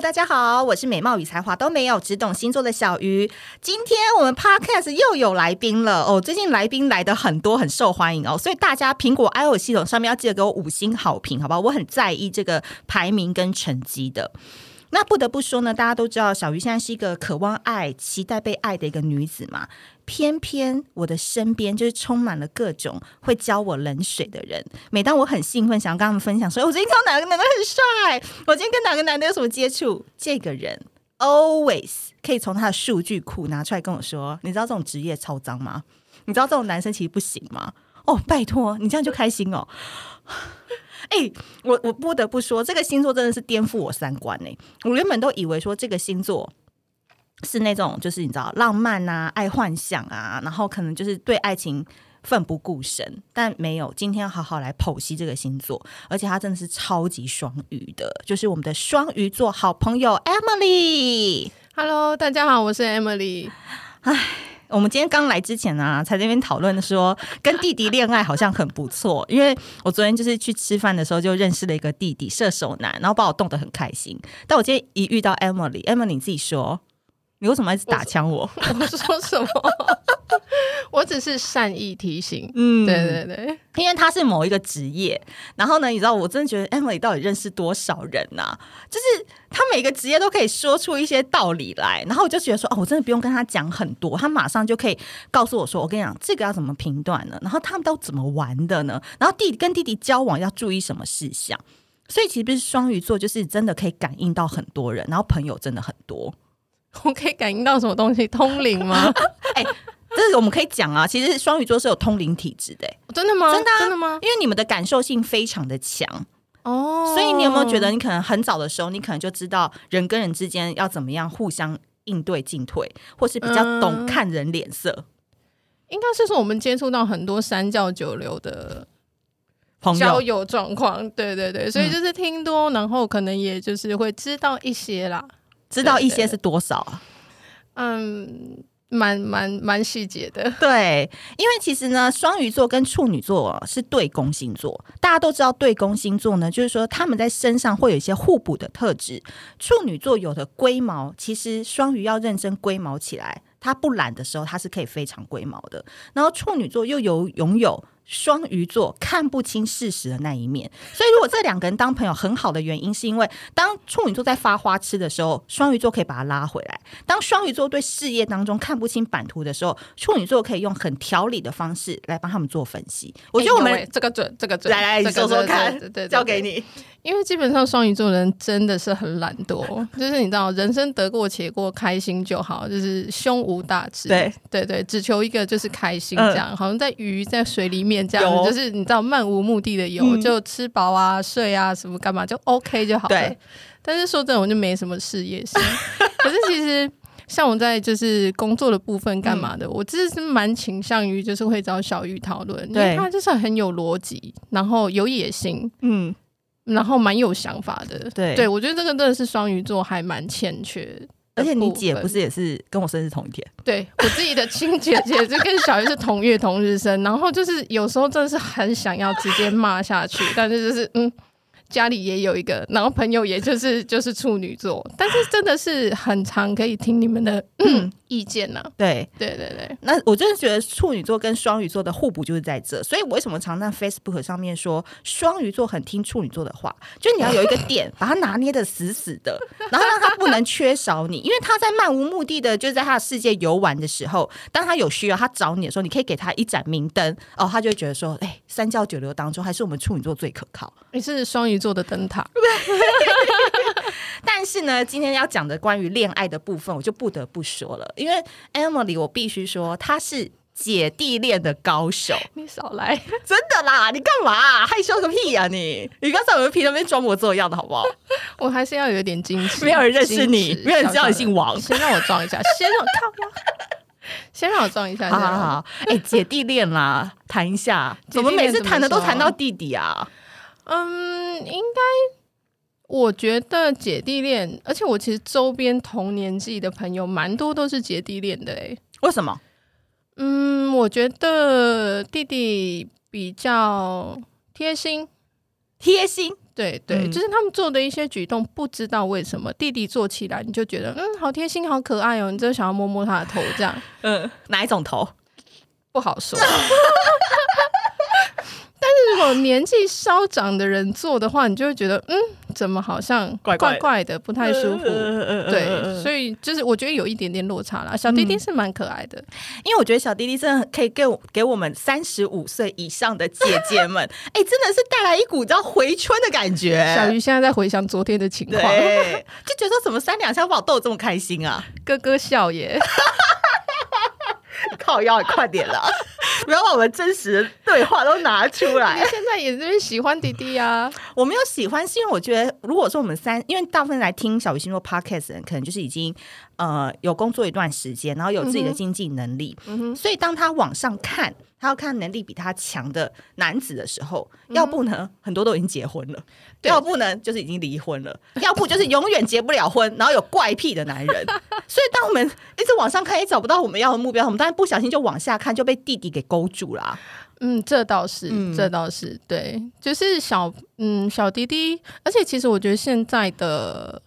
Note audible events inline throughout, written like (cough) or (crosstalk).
大家好，我是美貌与才华都没有，只懂星座的小鱼。今天我们 Podcast 又有来宾了哦，最近来宾来的很多，很受欢迎哦，所以大家苹果 iOS 系统上面要记得给我五星好评，好不好？我很在意这个排名跟成绩的。那不得不说呢，大家都知道小鱼现在是一个渴望爱、期待被爱的一个女子嘛。偏偏我的身边就是充满了各种会浇我冷水的人。每当我很兴奋，想要跟他们分享说，我最近看到哪个男的很帅，我今天跟哪个男的有什么接触，(laughs) 这个人 always 可以从他的数据库拿出来跟我说，你知道这种职业超脏吗？你知道这种男生其实不行吗？哦，拜托，你这样就开心哦。(laughs) 哎、欸，我我不得不说，这个星座真的是颠覆我三观呢。我原本都以为说这个星座是那种就是你知道浪漫啊、爱幻想啊，然后可能就是对爱情奋不顾身，但没有。今天要好好来剖析这个星座，而且他真的是超级双鱼的，就是我们的双鱼座好朋友 Emily。Hello，大家好，我是 Emily。唉。我们今天刚来之前呢、啊，才在那边讨论说跟弟弟恋爱好像很不错，因为我昨天就是去吃饭的时候就认识了一个弟弟射手男，然后把我逗得很开心。但我今天一遇到 Emily，Emily 你自己说，你为什么一直打枪我？我，(laughs) 我说什么？(laughs) 我只是善意提醒，嗯，对对对，因为他是某一个职业，然后呢，你知道，我真的觉得 Emily 到底认识多少人呐、啊？就是他每个职业都可以说出一些道理来，然后我就觉得说，哦，我真的不用跟他讲很多，他马上就可以告诉我说，我跟你讲，这个要怎么评断呢？然后他们都怎么玩的呢？然后弟弟跟弟弟交往要注意什么事项？所以其实不是双鱼座，就是真的可以感应到很多人，然后朋友真的很多。(laughs) 我可以感应到什么东西？通灵吗？(laughs) 哎。这个我们可以讲啊，其实双鱼座是有通灵体质的。真的吗？真的、啊、真的吗？因为你们的感受性非常的强哦，所以你有没有觉得，你可能很早的时候，你可能就知道人跟人之间要怎么样互相应对进退，或是比较懂看人脸色？嗯、应该是说我们接触到很多三教九流的朋友交友状况，对对对，所以就是听多，然后可能也就是会知道一些啦，知道一些是多少啊？嗯。蛮蛮蛮细节的，(laughs) 对，因为其实呢，双鱼座跟处女座是对宫星座，大家都知道对宫星座呢，就是说他们在身上会有一些互补的特质。处女座有的龟毛，其实双鱼要认真龟毛起来，他不懒的时候，他是可以非常龟毛的。然后处女座又有拥有。双鱼座看不清事实的那一面，所以如果这两个人当朋友，很好的原因是因为当处女座在发花痴的时候，双鱼座可以把他拉回来；当双鱼座对事业当中看不清版图的时候，处女座可以用很条理的方式来帮他们做分析。我觉得我们、欸、这个准，这个准，来来，你说说看，对对对，交给你。因为基本上双鱼座的人真的是很懒惰，(laughs) 就是你知道，人生得过且过，开心就好，就是胸无大志。对对对，只求一个就是开心，这样、嗯、好像在鱼在水里面这样，就是你知道漫无目的的游，嗯、就吃饱啊、睡啊什么干嘛就 OK 就好了。对。但是说真的，我就没什么事业心。(laughs) 可是其实像我在就是工作的部分干嘛的，嗯、我其实是蛮倾向于就是会找小玉讨论，因为他就是很有逻辑，然后有野心。嗯。然后蛮有想法的，对，对我觉得这个真的是双鱼座还蛮欠缺。而且你姐不是也是跟我生日同一天？对，我自己的亲姐姐就跟小月是同月同日生，然后就是有时候真的是很想要直接骂下去，但是就是嗯。家里也有一个，然后朋友也就是就是处女座，但是真的是很常可以听你们的意见呢、啊。对对对对，那我真的觉得处女座跟双鱼座的互补就是在这，所以我为什么常在 Facebook 上面说双鱼座很听处女座的话，就你要有一个点把它拿捏的死死的，然后让他不能缺少你，因为他在漫无目的的就在他的世界游玩的时候，当他有需要他找你的时候，你可以给他一盏明灯哦，他就会觉得说，哎，三教九流当中还是我们处女座最可靠。你是双鱼。座的灯塔，但是呢，今天要讲的关于恋爱的部分，我就不得不说了，因为 Emily，我必须说，她是姐弟恋的高手。你少来，(laughs) 真的啦！你干嘛、啊、害羞个屁呀、啊？你你刚才有没有皮那边装模作样的好不好？(laughs) 我还是要有一点矜持，没有人认识你，没有人知道你姓王。先让我装一下，先让我靠先让我装一下。好好好，哎、欸，姐弟恋啦，谈一下，(laughs) 怎么每次谈的都谈到弟弟啊？嗯，应该我觉得姐弟恋，而且我其实周边同年纪的朋友蛮多都是姐弟恋的诶，为什么？嗯，我觉得弟弟比较贴心，贴心，对对，就是他们做的一些举动，不知道为什么弟弟做起来你就觉得嗯，好贴心，好可爱哦，你就想要摸摸他的头这样。嗯，(laughs) 哪一种头？不好说。(laughs) 如果年纪稍长的人做的话，你就会觉得，嗯，怎么好像怪怪的，不太舒服。对，所以就是我觉得有一点点落差啦。小弟弟是蛮可爱的，因为我觉得小弟弟真的可以给我给我们三十五岁以上的姐姐们，(laughs) 哎，真的是带来一股叫回春的感觉。小鱼现在在回想昨天的情况，就觉得怎么三两下把我逗得这么开心啊？咯咯笑耶。(laughs) 靠腰，快点了！(laughs) 不要把我们真实的对话都拿出来。你现在也是喜欢弟弟啊？我没有喜欢，是因为我觉得，如果说我们三，因为大部分来听小鱼星座 Podcast 的人，可能就是已经呃有工作一段时间，然后有自己的经济能力，所以当他往上看。他要看能力比他强的男子的时候，嗯、要不呢，很多都已经结婚了；对要不呢，就是已经离婚了；(laughs) 要不就是永远结不了婚，然后有怪癖的男人。(laughs) 所以，当我们一直往上看，也找不到我们要的目标，我们当然不小心就往下看，就被弟弟给勾住了。嗯，这倒是，嗯、这倒是对，就是小嗯小弟弟，而且其实我觉得现在的，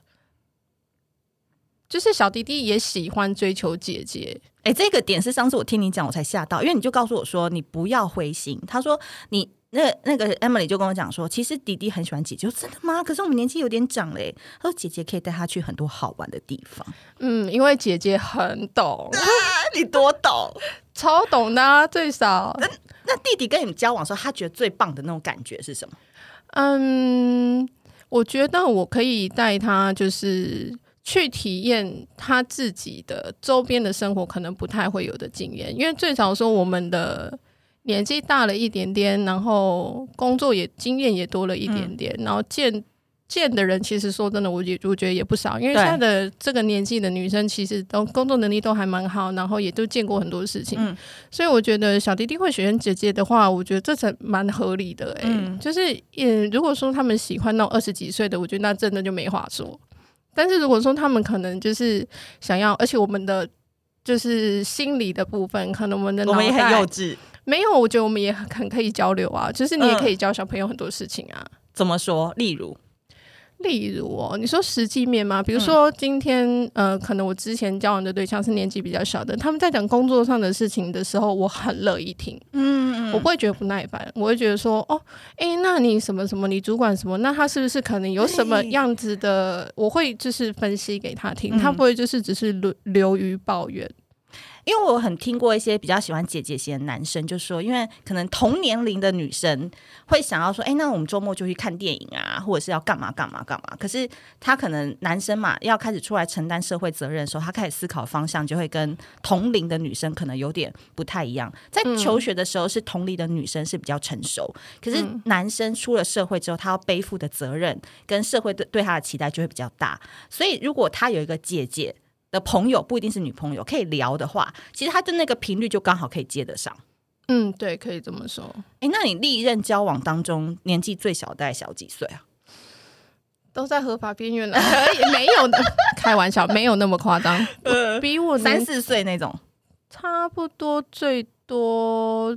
就是小弟弟也喜欢追求姐姐。哎，这个点是上次我听你讲，我才吓到，因为你就告诉我说你不要灰心。他说你那那个 Emily 就跟我讲说，其实弟弟很喜欢姐姐。真的吗？可是我们年纪有点长嘞。他说姐姐可以带他去很多好玩的地方。嗯，因为姐姐很懂。啊、你多懂？(laughs) 超懂的、啊，最少。那那弟弟跟你们交往的时候，他觉得最棒的那种感觉是什么？嗯，我觉得我可以带他，就是。去体验他自己的周边的生活，可能不太会有的经验，因为最少说我们的年纪大了一点点，然后工作也经验也多了一点点，嗯、然后见见的人，其实说真的，我也我觉得也不少，因为现在的这个年纪的女生，其实都工作能力都还蛮好，然后也都见过很多事情，嗯、所以我觉得小弟弟会喜欢姐姐的话，我觉得这才蛮合理的、欸，诶、嗯，就是也，如果说他们喜欢那种二十几岁的，我觉得那真的就没话说。但是如果说他们可能就是想要，而且我们的就是心理的部分，可能我们的脑袋我们也很幼稚，没有，我觉得我们也很可以交流啊，就是你也可以教小朋友很多事情啊。怎么说？例如？例如哦，你说实际面吗？比如说今天，嗯、呃，可能我之前交往的对象是年纪比较小的，他们在讲工作上的事情的时候，我很乐意听，嗯，嗯，我不会觉得不耐烦，我会觉得说，哦，哎、欸，那你什么什么，你主管什么，那他是不是可能有什么样子的？我会就是分析给他听，他不会就是只是流流于抱怨。因为我很听过一些比较喜欢姐姐型的男生，就说，因为可能同年龄的女生会想要说，哎，那我们周末就去看电影啊，或者是要干嘛干嘛干嘛。可是他可能男生嘛，要开始出来承担社会责任的时候，他开始思考方向就会跟同龄的女生可能有点不太一样。在求学的时候，是同龄的女生是比较成熟，可是男生出了社会之后，他要背负的责任跟社会对对他的期待就会比较大。所以如果他有一个姐姐。的朋友不一定是女朋友，可以聊的话，其实他的那个频率就刚好可以接得上。嗯，对，可以这么说。哎，那你历任交往当中年纪最小大概小几岁啊？都在合法边缘了，也没有的，(laughs) 开玩笑，没有那么夸张。呃，比我三四岁那种，差不多最多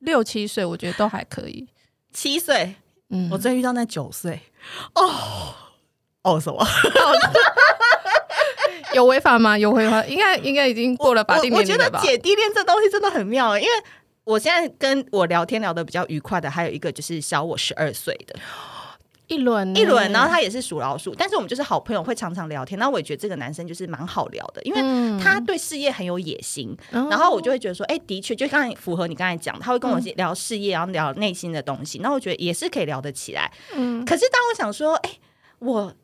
六七岁，我觉得都还可以。七岁，嗯，我真遇到那九岁，哦，哦什么？(laughs) (laughs) 有违法吗？有违法，应该应该已经过了法定年龄了吧？我，我，觉得姐弟恋这东西真的很妙，因为我现在跟我聊天聊得比较愉快的，还有一个就是小我十二岁的一轮一轮，然后他也是属老鼠，但是我们就是好朋友，会常常聊天。那我也觉得这个男生就是蛮好聊的，因为他对事业很有野心，嗯、然后我就会觉得说，哎、欸，的确，就刚才符合你刚才讲，他会跟我聊事业，然后聊内心的东西，那我觉得也是可以聊得起来。嗯，可是当我想说，哎、欸，我。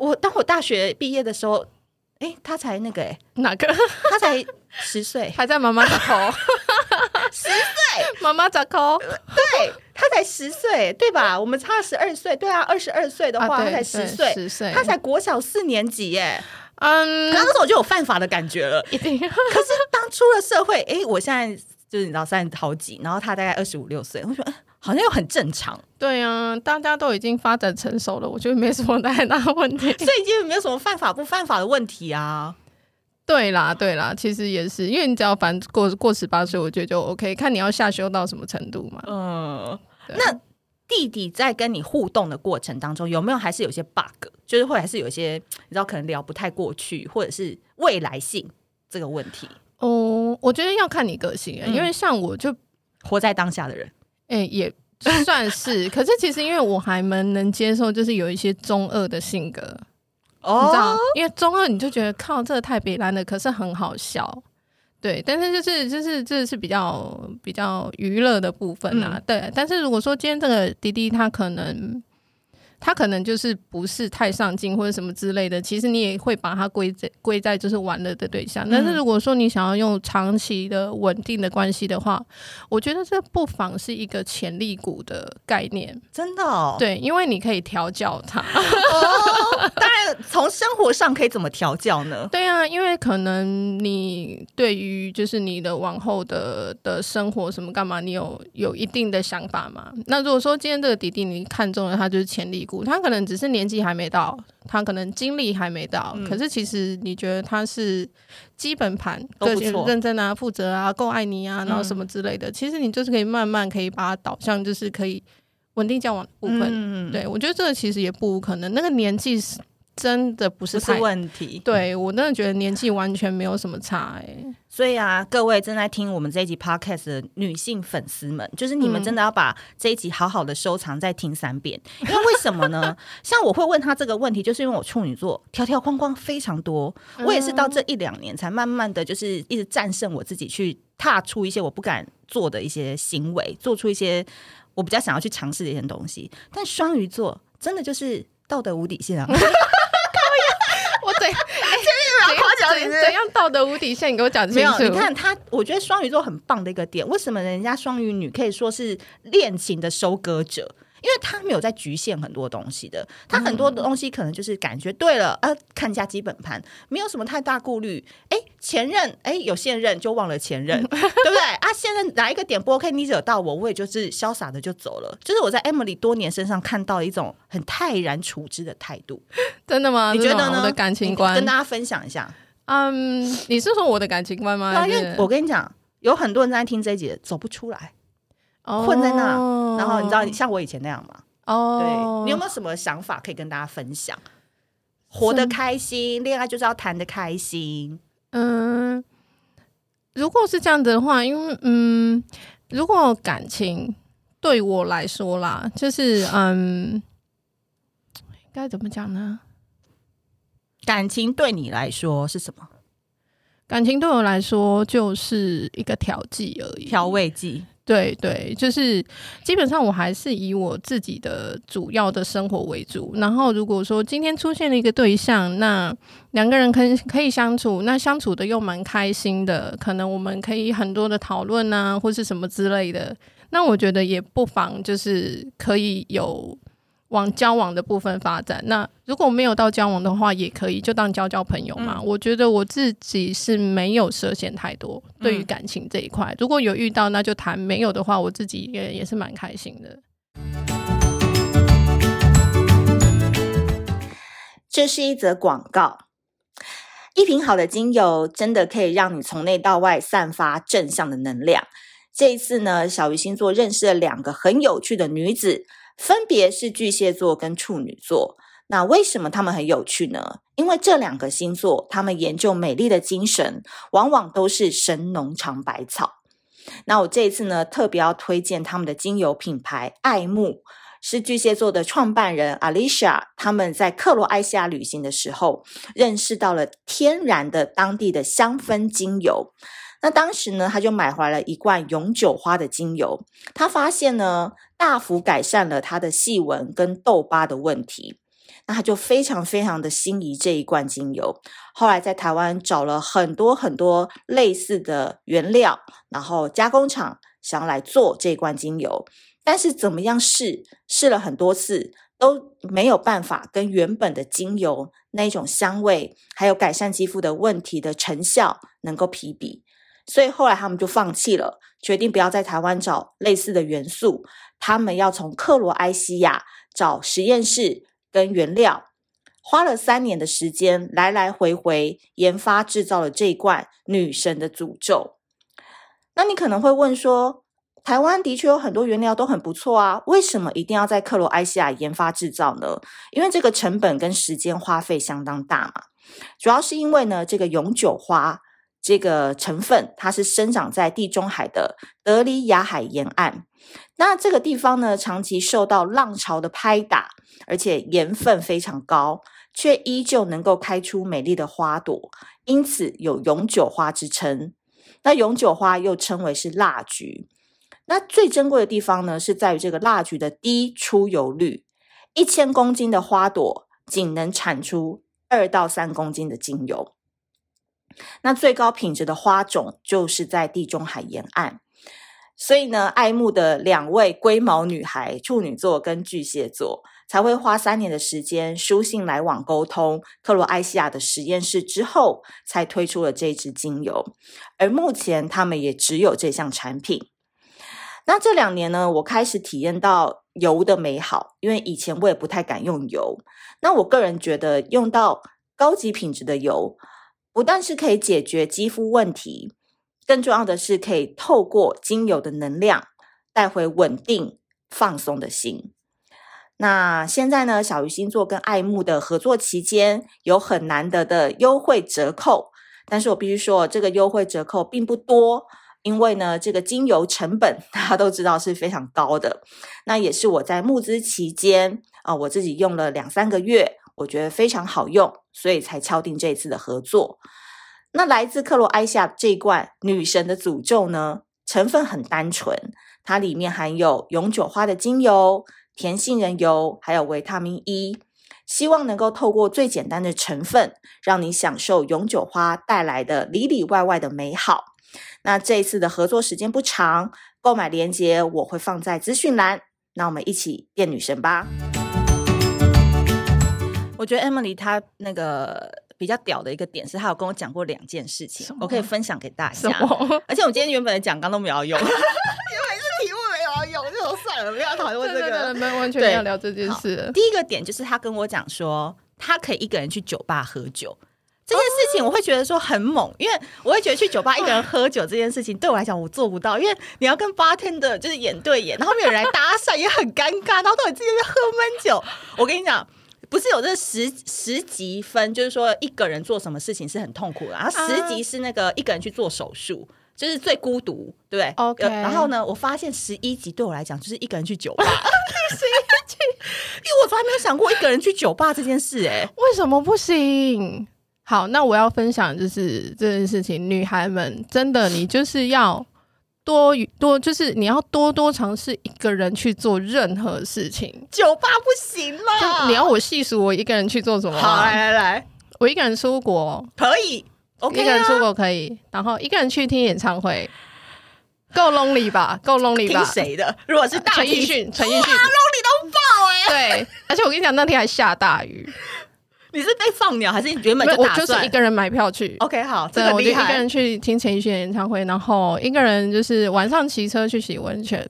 我当我大学毕业的时候，哎、欸，他才那个哎、欸，哪个？他才十岁，还在妈妈的口。十岁，妈妈掌口。对，他才十岁，对吧？我们差十二岁，对啊，二十二岁的话，啊、他才十岁，十岁，他才国小四年级耶。嗯，那时候我就有犯法的感觉了，一定。可是当出了社会，哎、欸，我现在就是你知道三十好几，然后他大概二十五六岁，我说。好像又很正常，对啊，大家都已经发展成熟了，我觉得没什么太大问题，(laughs) 所以已经没有什么犯法不犯法的问题啊。对啦，对啦，其实也是，因为你只要反过过十八岁，我觉得就 OK，看你要下修到什么程度嘛。嗯，对那弟弟在跟你互动的过程当中，有没有还是有些 bug，就是会还是有一些你知道可能聊不太过去，或者是未来性这个问题？哦，我觉得要看你个性，嗯、因为像我就活在当下的人，哎、欸，也算是。可是其实因为我还蛮能接受，就是有一些中二的性格，哦，你知道，因为中二你就觉得靠这个太别烂了，可是很好笑。对，但是就是就是这是比较比较娱乐的部分啊。嗯、对，但是如果说今天这个滴滴他可能。他可能就是不是太上进或者什么之类的，其实你也会把他归在归在就是玩乐的对象。但是如果说你想要用长期的稳定的关系的话，我觉得这不妨是一个潜力股的概念。真的哦？对，因为你可以调教他。哦，(laughs) 当然，从生活上可以怎么调教呢？对啊，因为可能你对于就是你的往后的的生活什么干嘛，你有有一定的想法嘛？那如果说今天这个弟弟你看中了他，就是潜力。他可能只是年纪还没到，他可能精力还没到，嗯、可是其实你觉得他是基本盘，个性认真啊、负责啊、够爱你啊，然后什么之类的，嗯、其实你就是可以慢慢可以把它导向，就是可以稳定交往的部分。嗯、对，我觉得这个其实也不无可能，那个年纪是。真的不是是问题，对，我真的觉得年纪完全没有什么差哎、欸。所以啊，各位正在听我们这一集 podcast 的女性粉丝们，就是你们真的要把这一集好好的收藏再听三遍，嗯、因为为什么呢？(laughs) 像我会问他这个问题，就是因为我处女座条条框框非常多，我也是到这一两年才慢慢的就是一直战胜我自己，去踏出一些我不敢做的一些行为，做出一些我比较想要去尝试的一些东西。但双鱼座真的就是道德无底线啊！对，哎，怎样怎样道德无底线？你给我讲清楚。没有，你看他，我觉得双鱼座很棒的一个点，为什么人家双鱼女可以说是恋情的收割者？因为他没有在局限很多东西的，他很多的东西可能就是感觉对了，呃，看一下基本盘，没有什么太大顾虑。哎，前任，哎，有现任就忘了前任，(laughs) 对不对？啊，现任哪一个点不 OK，你惹到我，我也就是潇洒的就走了。就是我在 Emily 多年身上看到一种很泰然处之的态度。(laughs) 真的吗？你觉得呢？我的感情观，跟大家分享一下。嗯，你是说我的感情观吗？因为我跟你讲，有很多人在听这一集走不出来。困在那，然后你知道，像我以前那样吗？哦，对，你有没有什么想法可以跟大家分享？活得开心，恋爱就是要谈得开心。嗯，如果是这样子的话，因为嗯，如果感情对我来说啦，就是嗯，该怎么讲呢？感情对你来说是什么？感情对我来说就是一个调剂而已，调味剂。对对，就是基本上我还是以我自己的主要的生活为主。然后如果说今天出现了一个对象，那两个人可以可以相处，那相处的又蛮开心的，可能我们可以很多的讨论啊，或是什么之类的。那我觉得也不妨就是可以有。往交往的部分发展，那如果没有到交往的话，也可以就当交交朋友嘛。嗯、我觉得我自己是没有设限太多，对于感情这一块，嗯、如果有遇到那就谈，没有的话，我自己也也是蛮开心的。这是一则广告，一瓶好的精油真的可以让你从内到外散发正向的能量。这一次呢，小鱼星座认识了两个很有趣的女子。分别是巨蟹座跟处女座，那为什么他们很有趣呢？因为这两个星座，他们研究美丽的精神，往往都是神农尝百草。那我这一次呢，特别要推荐他们的精油品牌爱慕，是巨蟹座的创办人 Alicia，他们在克罗埃西亚旅行的时候，认识到了天然的当地的香氛精油。那当时呢，他就买回了一罐永久花的精油，他发现呢，大幅改善了他的细纹跟痘疤的问题。那他就非常非常的心仪这一罐精油，后来在台湾找了很多很多类似的原料，然后加工厂想要来做这罐精油，但是怎么样试，试了很多次都没有办法跟原本的精油那种香味，还有改善肌肤的问题的成效能够匹比。所以后来他们就放弃了，决定不要在台湾找类似的元素，他们要从克罗埃西亚找实验室跟原料，花了三年的时间，来来回回研发制造了这一罐女神的诅咒。那你可能会问说，台湾的确有很多原料都很不错啊，为什么一定要在克罗埃西亚研发制造呢？因为这个成本跟时间花费相当大嘛。主要是因为呢，这个永久花这个成分，它是生长在地中海的德里亚海沿岸。那这个地方呢，长期受到浪潮的拍打，而且盐分非常高，却依旧能够开出美丽的花朵，因此有永久花之称。那永久花又称为是蜡菊。那最珍贵的地方呢，是在于这个蜡菊的低出油率，一千公斤的花朵仅能产出二到三公斤的精油。那最高品质的花种就是在地中海沿岸。所以呢，爱慕的两位龟毛女孩，处女座跟巨蟹座，才会花三年的时间书信来往沟通克罗埃西亚的实验室之后，才推出了这支精油。而目前他们也只有这项产品。那这两年呢，我开始体验到油的美好，因为以前我也不太敢用油。那我个人觉得，用到高级品质的油，不但是可以解决肌肤问题。更重要的是，可以透过精油的能量带回稳定、放松的心。那现在呢，小鱼星座跟爱慕的合作期间有很难得的优惠折扣，但是我必须说，这个优惠折扣并不多，因为呢，这个精油成本大家都知道是非常高的。那也是我在募资期间啊，我自己用了两三个月，我觉得非常好用，所以才敲定这一次的合作。那来自克罗埃西亚这一罐女神的诅咒呢，成分很单纯，它里面含有永久花的精油、甜杏仁油，还有维他命 E，希望能够透过最简单的成分，让你享受永久花带来的里里外外的美好。那这一次的合作时间不长，购买链接我会放在资讯栏。那我们一起变女神吧！我觉得 Emily 她那个。比较屌的一个点是，她有跟我讲过两件事情，我可以分享给大家。而且我今天原本的讲纲都没有用，因为是题目没有要用，就算了，不要讨论这个。没完全没有聊这件事。第一个点就是她跟我讲说，她可以一个人去酒吧喝酒，这件事情我会觉得说很猛，因为我会觉得去酒吧一个人喝酒这件事情对我来讲我做不到，因为你要跟 bartender 就是眼对眼，然后没有人来搭讪也很尴尬，然后到底自己在喝闷酒。我跟你讲。不是有这十十级分，就是说一个人做什么事情是很痛苦的。然后十级是那个一个人去做手术，就是最孤独，对不对？OK。然后呢，我发现十一级对我来讲就是一个人去酒吧。(laughs) 十一级，因为我从来没有想过一个人去酒吧这件事，哎，为什么不行？好，那我要分享就是这件事情，女孩们真的，你就是要。多多就是你要多多尝试一个人去做任何事情，酒吧不行吗？你要我细数我一个人去做什么？好，来来来，我一个人出国可以，OK，一个人出国可以，然后一个人去听演唱会，够 lonely 吧？够 lonely 吧？听谁的？如果是陈奕迅，陈奕迅，lonely 都爆哎！对，而且我跟你讲，那天还下大雨。你是被放鸟，还是你原本就打算？我就是一个人买票去。OK，好，这个厉害。我就一个人去听陈奕迅演唱会，然后一个人就是晚上骑车去洗温泉。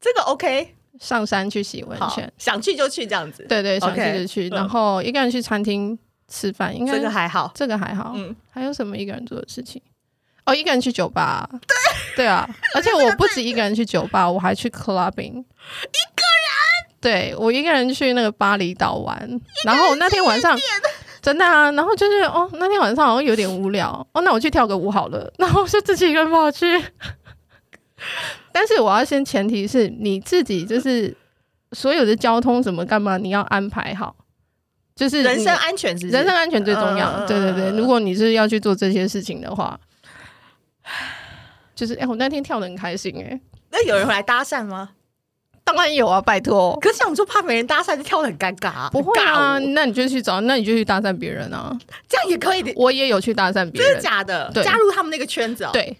这个 OK，上山去洗温泉，想去就去这样子。对对，想去就去。然后一个人去餐厅吃饭，应该这个还好，这个还好。嗯，还有什么一个人做的事情？哦，一个人去酒吧。对对啊，(laughs) 而且我不止一个人去酒吧，我还去 clubbing。对，我一个人去那个巴厘岛玩，然后那天晚上真的啊，然后就是哦，那天晚上好像有点无聊。哦，那我去跳个舞好了，(laughs) 然后就自己一个人跑去。(laughs) 但是我要先前提是你自己就是所有的交通什么干嘛，你要安排好，就是人身安全是，是？人身安全最重要。呃、对对对，如果你是要去做这些事情的话，就是哎，我那天跳的很开心哎，那有人会来搭讪吗？当然有啊，拜托。可是像我说怕没人搭讪，就跳的很尴尬啊。不会啊，那你就去找，那你就去搭讪别人啊，这样也可以的。我也有去搭讪别人，真的假的？加入他们那个圈子哦。对，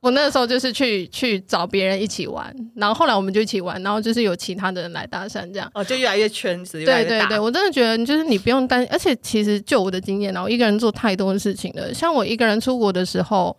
我那个时候就是去去找别人一起玩，然后后来我们就一起玩，然后就是有其他的人来搭讪，这样哦，就越来越圈子越来越大。对对对，我真的觉得就是你不用担心，而且其实就我的经验，然后一个人做太多的事情了。像我一个人出国的时候。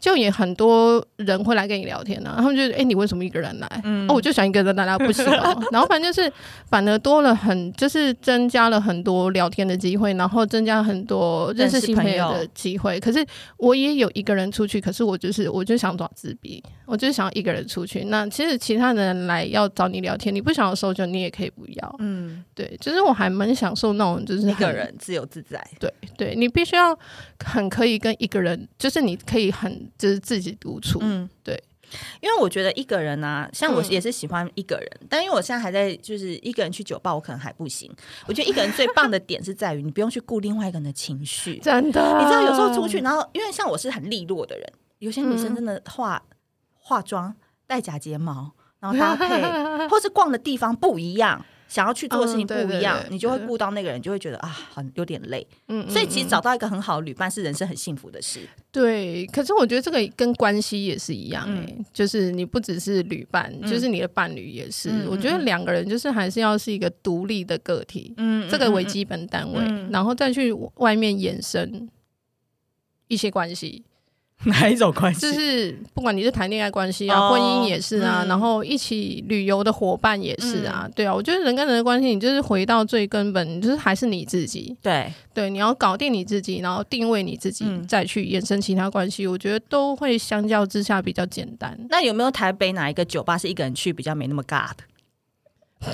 就也很多人会来跟你聊天呢、啊，他们就哎、欸，你为什么一个人来？嗯、哦，我就想一个人来，不行、哦。(laughs) 然后反正就是反而多了很，就是增加了很多聊天的机会，然后增加很多认识新朋友的机会。可是我也有一个人出去，可是我就是我就想找自闭，我就是想要一个人出去。那其实其他人来要找你聊天，你不想要收就你也可以不要。嗯，对，就是我还蛮享受那种就是一个人自由自在。对，对你必须要很可以跟一个人，就是你可以很。就是自己独处，嗯，对，因为我觉得一个人啊，像我也是喜欢一个人，嗯、但因为我现在还在，就是一个人去酒吧，我可能还不行。我觉得一个人最棒的点是在于，你不用去顾另外一个人的情绪，真的。你知道，有时候出去，然后因为像我是很利落的人，有些女生真的化、嗯、化妆、戴假睫毛，然后搭配，(laughs) 或是逛的地方不一样。想要去做的事情不一样，嗯、对对对，你就会顾到那个人，就会觉得啊，很有点累。嗯，所以其实找到一个很好的旅伴是人生很幸福的事。对，可是我觉得这个跟关系也是一样哎、欸，嗯、就是你不只是旅伴，嗯、就是你的伴侣也是。嗯、我觉得两个人就是还是要是一个独立的个体，嗯，这个为基本单位，嗯、然后再去外面衍生一些关系。(laughs) 哪一种关系？就是不管你是谈恋爱关系啊，oh, 婚姻也是啊，嗯、然后一起旅游的伙伴也是啊，嗯、对啊，我觉得人跟人的关系，你就是回到最根本，就是还是你自己。对对，你要搞定你自己，然后定位你自己，嗯、再去延伸其他关系，我觉得都会相较之下比较简单。那有没有台北哪一个酒吧是一个人去比较没那么尬的？(laughs)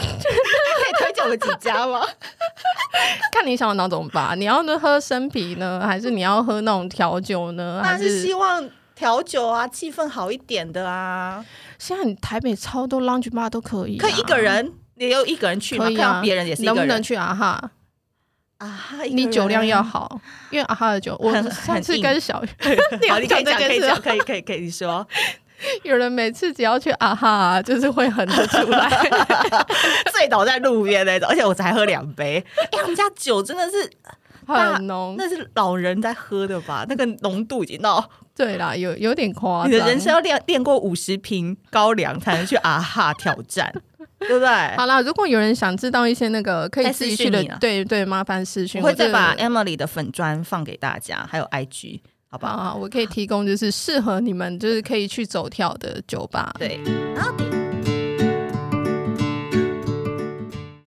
有几家吗？看你想要哪种吧。你要喝生啤呢，还是你要喝那种调酒呢？还是希望调酒啊，气氛好一点的啊。现在你台北超多 lounge bar 都可以，可以一个人，你有一个人去吗？可以啊，别人也是。能不能去啊哈？啊，你酒量要好，因为啊哈的酒，我上次跟小雨，好，你可以讲，可以讲，可以，可以，可以，你说。(laughs) 有人每次只要去啊哈，就是会哼得出来，(laughs) 醉倒在路边那种，而且我才喝两杯。(laughs) 哎、欸，我们家酒真的是很浓，那是老人在喝的吧？那个浓度已经到对啦，有有点夸张。你的人生要练练过五十瓶高粱才能去啊哈挑战，对不对？好啦，如果有人想知道一些那个可以自己去的，对对，麻烦私讯，我会再把 Emily 的粉砖放给大家，还有 IG。好不好？我可以提供就是适合你们，就是可以去走跳的酒吧。对，然后。